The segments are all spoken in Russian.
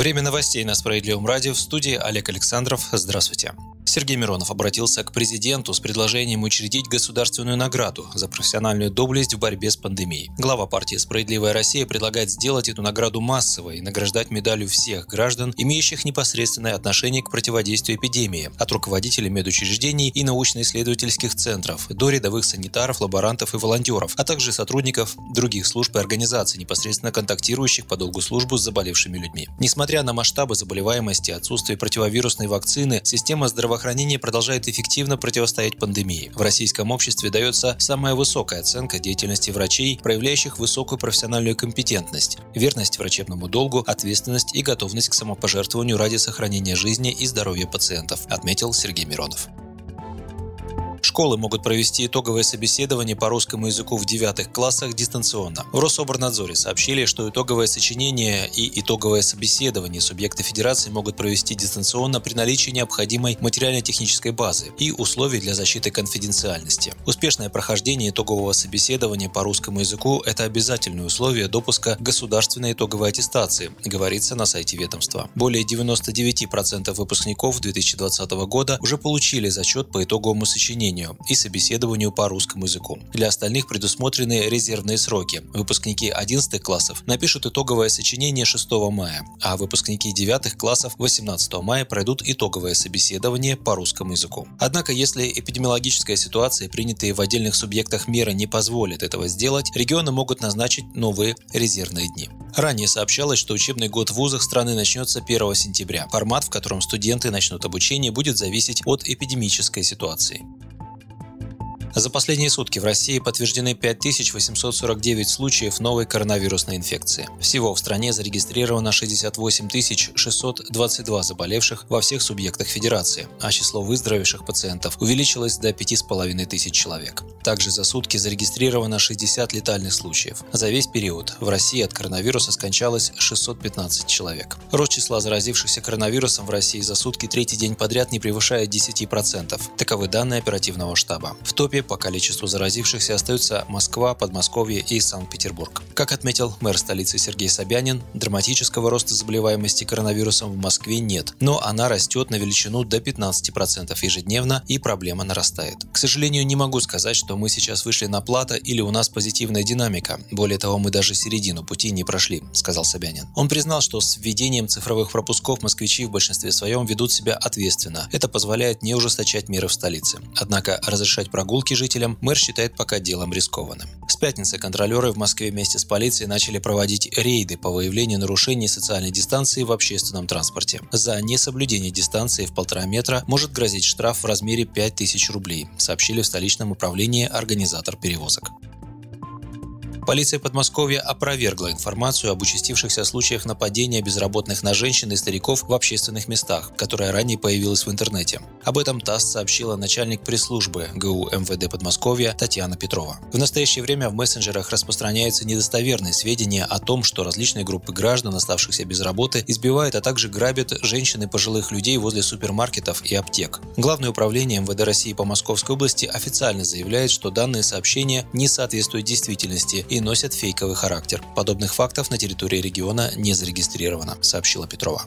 Время новостей на Справедливом радио. В студии Олег Александров. Здравствуйте. Сергей Миронов обратился к президенту с предложением учредить государственную награду за профессиональную доблесть в борьбе с пандемией. Глава партии «Справедливая Россия» предлагает сделать эту награду массовой и награждать медалью всех граждан, имеющих непосредственное отношение к противодействию эпидемии, от руководителей медучреждений и научно-исследовательских центров до рядовых санитаров, лаборантов и волонтеров, а также сотрудников других служб и организаций, непосредственно контактирующих по долгу службы с заболевшими людьми. Несмотря на масштабы заболеваемости, отсутствие противовирусной вакцины, система здравоохранения здравоохранение продолжает эффективно противостоять пандемии. В российском обществе дается самая высокая оценка деятельности врачей, проявляющих высокую профессиональную компетентность, верность врачебному долгу, ответственность и готовность к самопожертвованию ради сохранения жизни и здоровья пациентов, отметил Сергей Миронов. Школы могут провести итоговое собеседование по русскому языку в девятых классах дистанционно. В Рособорнадзоре сообщили, что итоговое сочинение и итоговое собеседование субъекты федерации могут провести дистанционно при наличии необходимой материально-технической базы и условий для защиты конфиденциальности. Успешное прохождение итогового собеседования по русскому языку – это обязательное условие допуска государственной итоговой аттестации, говорится на сайте ведомства. Более 99% выпускников 2020 года уже получили зачет по итоговому сочинению обучению и собеседованию по русскому языку. Для остальных предусмотрены резервные сроки. Выпускники 11 классов напишут итоговое сочинение 6 мая, а выпускники 9 классов 18 мая пройдут итоговое собеседование по русскому языку. Однако, если эпидемиологическая ситуация, принятые в отдельных субъектах меры, не позволит этого сделать, регионы могут назначить новые резервные дни. Ранее сообщалось, что учебный год в вузах страны начнется 1 сентября. Формат, в котором студенты начнут обучение, будет зависеть от эпидемической ситуации. За последние сутки в России подтверждены 5849 случаев новой коронавирусной инфекции. Всего в стране зарегистрировано 68 622 заболевших во всех субъектах Федерации, а число выздоровевших пациентов увеличилось до 5500 человек. Также за сутки зарегистрировано 60 летальных случаев. За весь период в России от коронавируса скончалось 615 человек. Рост числа заразившихся коронавирусом в России за сутки третий день подряд не превышает 10%. Таковы данные оперативного штаба. В топе по количеству заразившихся остаются Москва, Подмосковье и Санкт-Петербург. Как отметил мэр столицы Сергей Собянин, драматического роста заболеваемости коронавирусом в Москве нет, но она растет на величину до 15% ежедневно и проблема нарастает. К сожалению, не могу сказать, что мы сейчас вышли на плата или у нас позитивная динамика. Более того, мы даже середину пути не прошли, сказал Собянин. Он признал, что с введением цифровых пропусков москвичи в большинстве своем ведут себя ответственно. Это позволяет не ужесточать меры в столице. Однако разрешать прогулки Прогулки жителям мэр считает пока делом рискованным. С пятницы контролеры в Москве вместе с полицией начали проводить рейды по выявлению нарушений социальной дистанции в общественном транспорте. За несоблюдение дистанции в полтора метра может грозить штраф в размере 5000 рублей, сообщили в столичном управлении организатор перевозок. Полиция Подмосковья опровергла информацию об участившихся случаях нападения безработных на женщин и стариков в общественных местах, которая ранее появилась в интернете. Об этом ТАСС сообщила начальник пресс-службы ГУ МВД Подмосковья Татьяна Петрова. В настоящее время в мессенджерах распространяются недостоверные сведения о том, что различные группы граждан, оставшихся без работы, избивают, а также грабят женщин и пожилых людей возле супермаркетов и аптек. Главное управление МВД России по Московской области официально заявляет, что данные сообщения не соответствуют действительности и носят фейковый характер. Подобных фактов на территории региона не зарегистрировано, сообщила Петрова.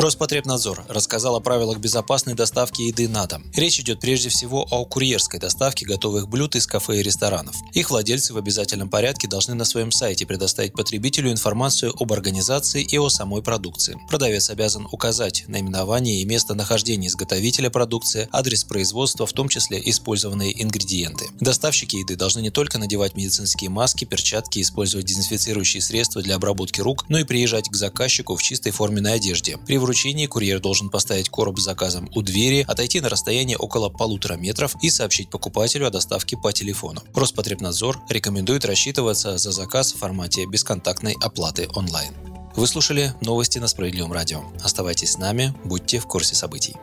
Роспотребнадзор рассказал о правилах безопасной доставки еды на дом. Речь идет прежде всего о курьерской доставке готовых блюд из кафе и ресторанов. Их владельцы в обязательном порядке должны на своем сайте предоставить потребителю информацию об организации и о самой продукции. Продавец обязан указать наименование и место нахождения изготовителя продукции, адрес производства, в том числе использованные ингредиенты. Доставщики еды должны не только надевать медицинские маски, перчатки, использовать дезинфицирующие средства для обработки рук, но и приезжать к заказчику в чистой форменной одежде. При вручении курьер должен поставить короб с заказом у двери, отойти на расстояние около полутора метров и сообщить покупателю о доставке по телефону. Роспотребнадзор рекомендует рассчитываться за заказ в формате бесконтактной оплаты онлайн. Вы слушали новости на Справедливом радио. Оставайтесь с нами, будьте в курсе событий.